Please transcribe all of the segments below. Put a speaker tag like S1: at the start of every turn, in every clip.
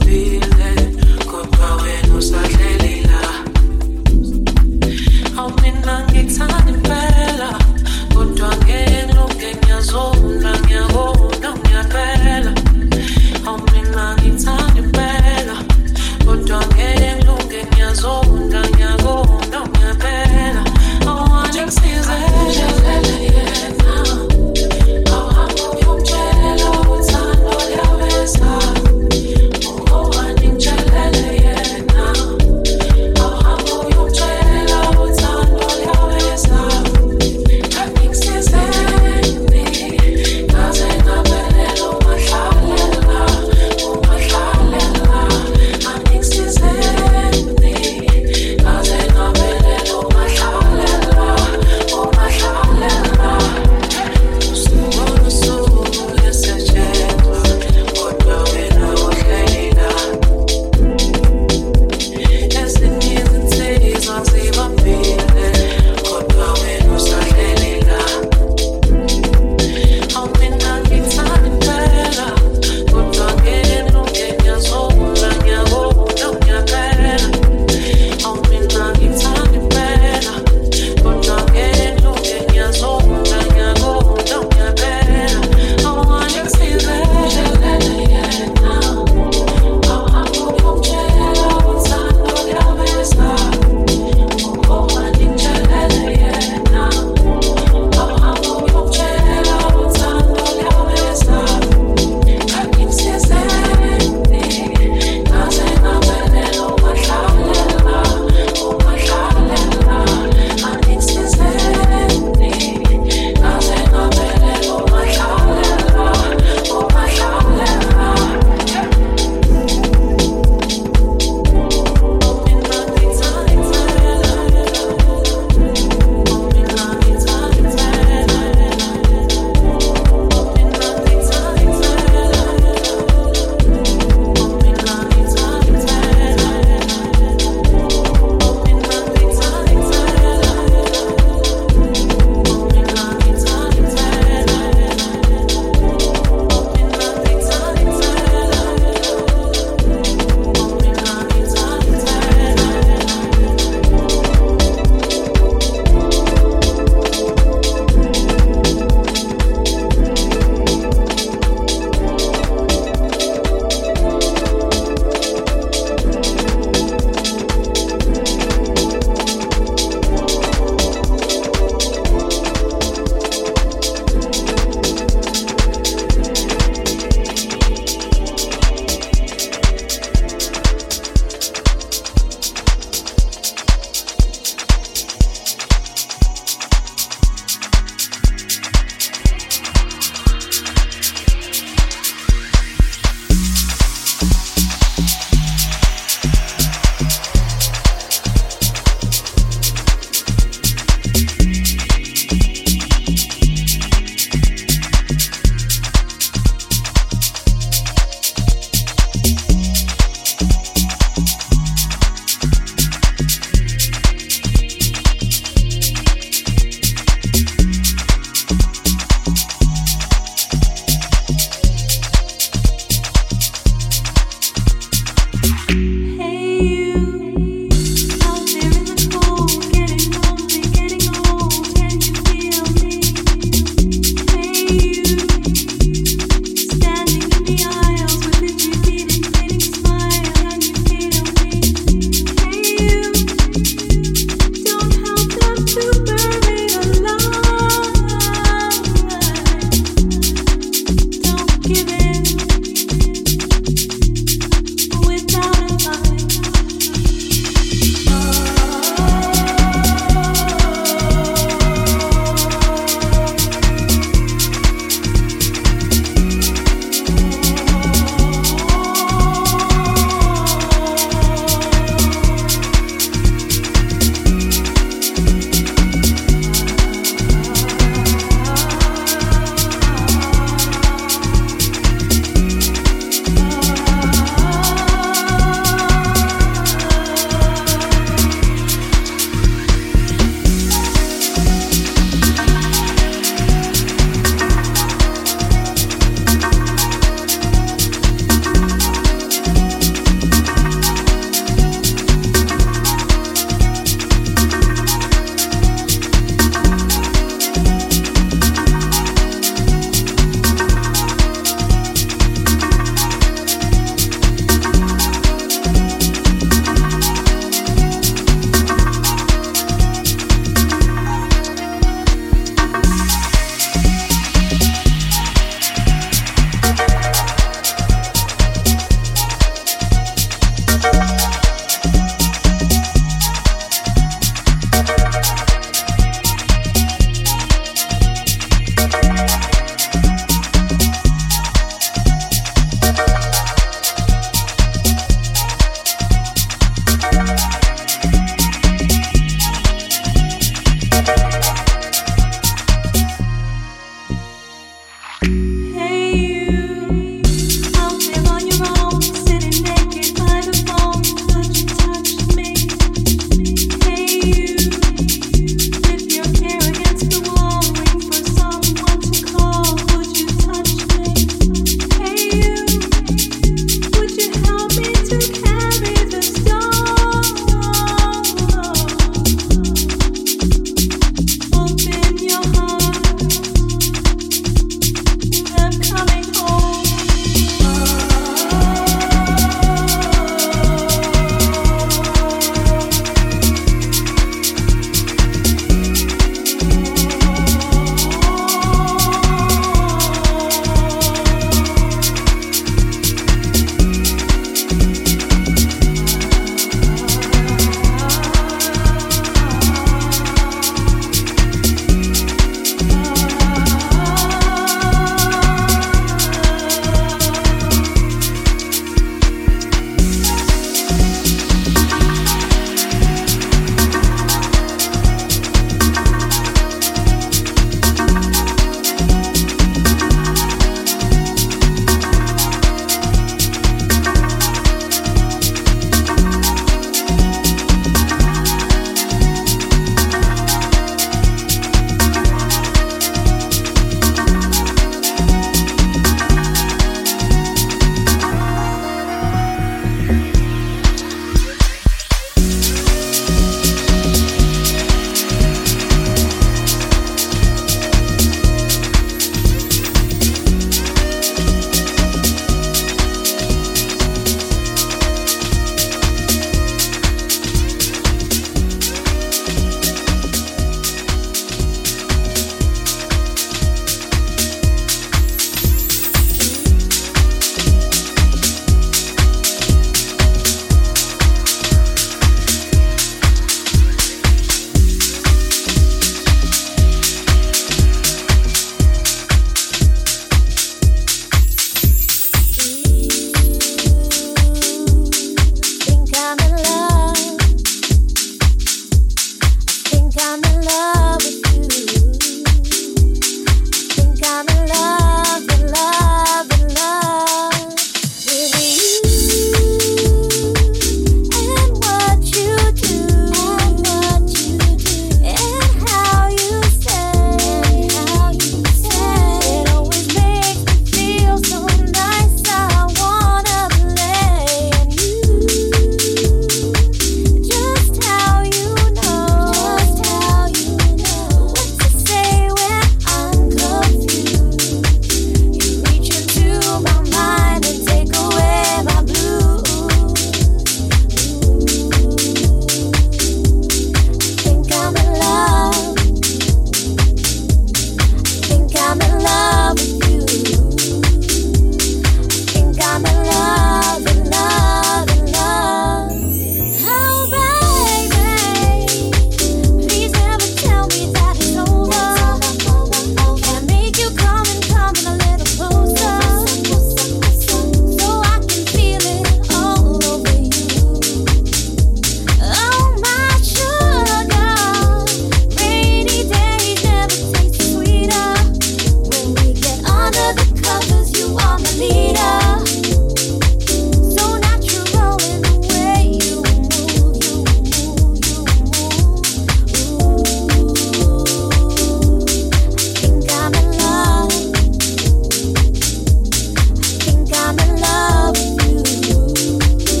S1: feeling.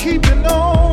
S2: keeping on.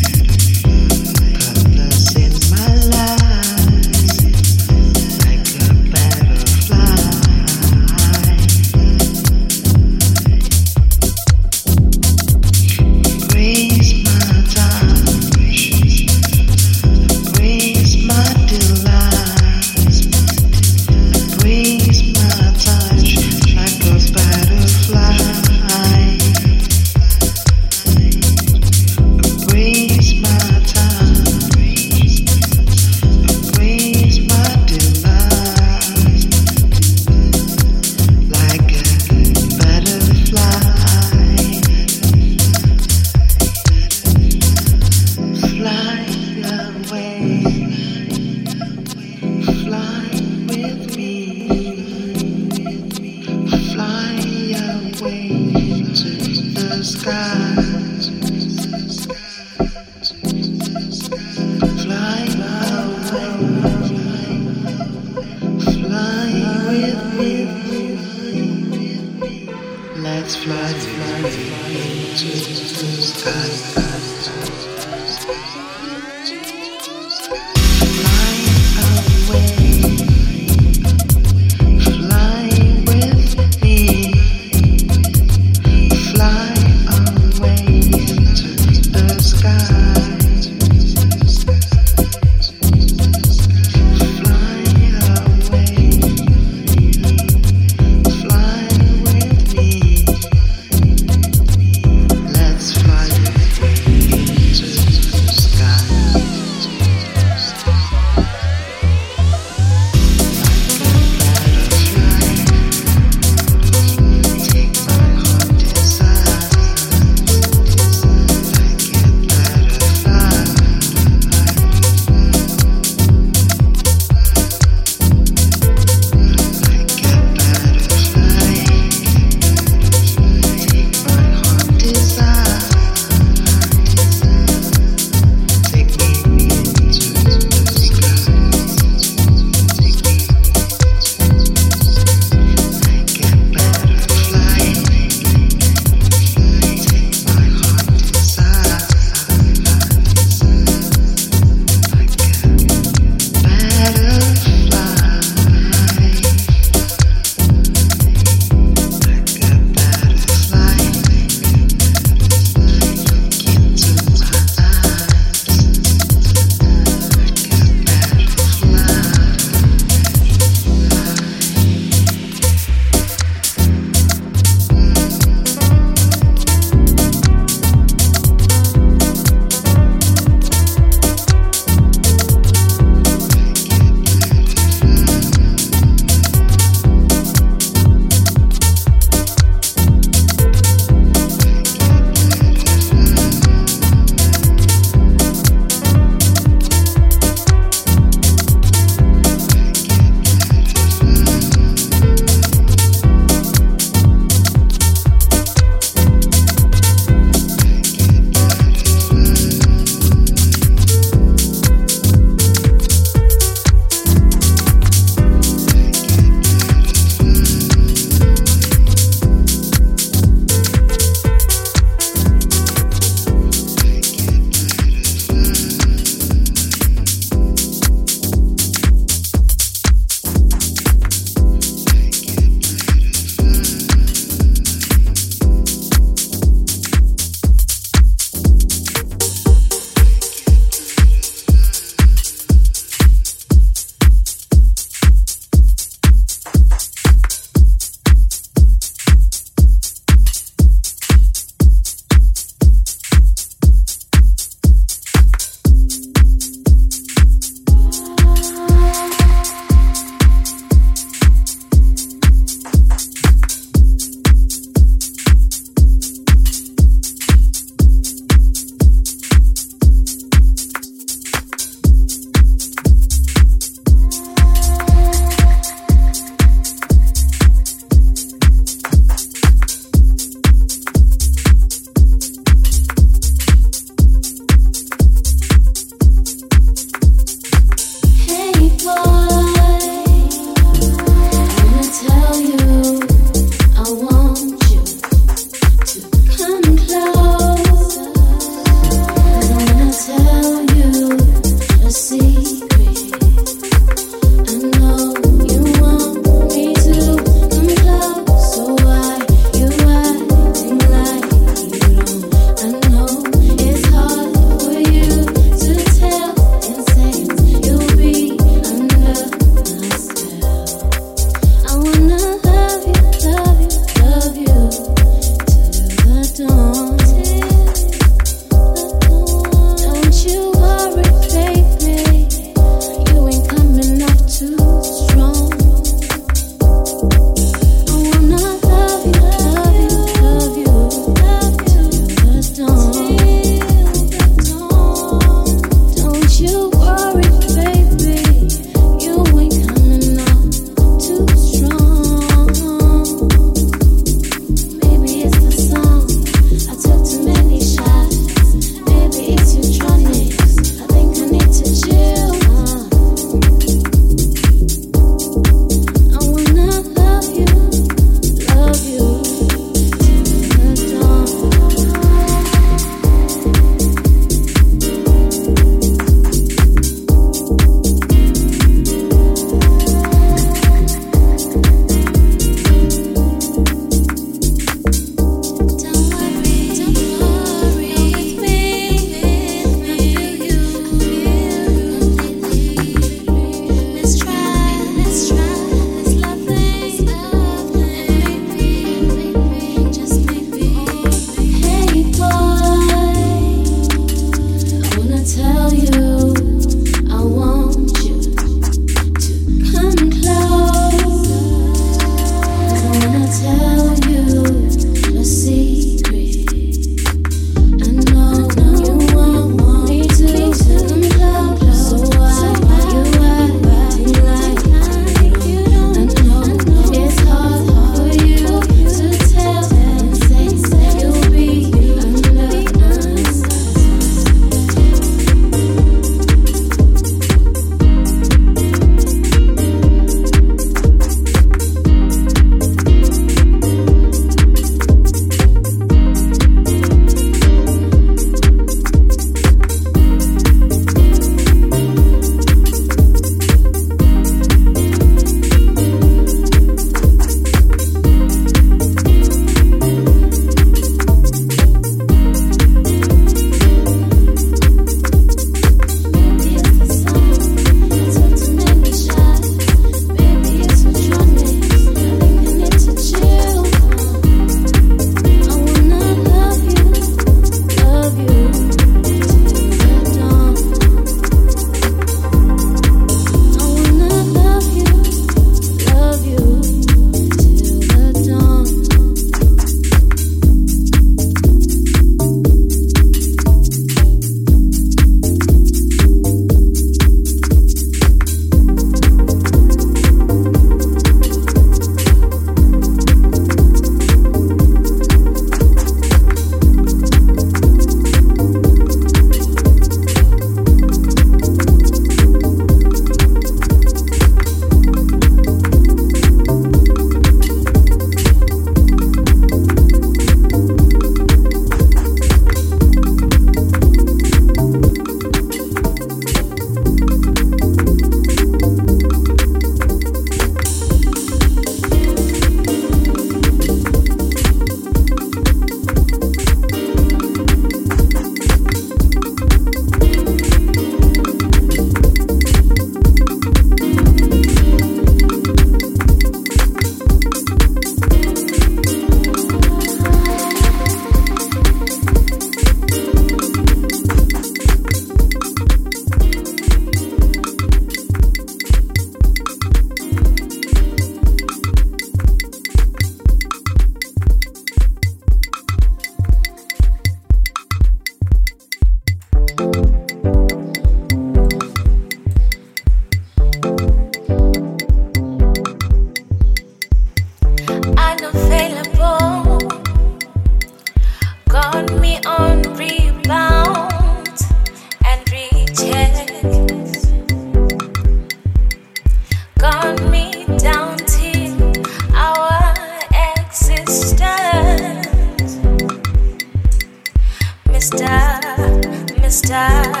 S3: time.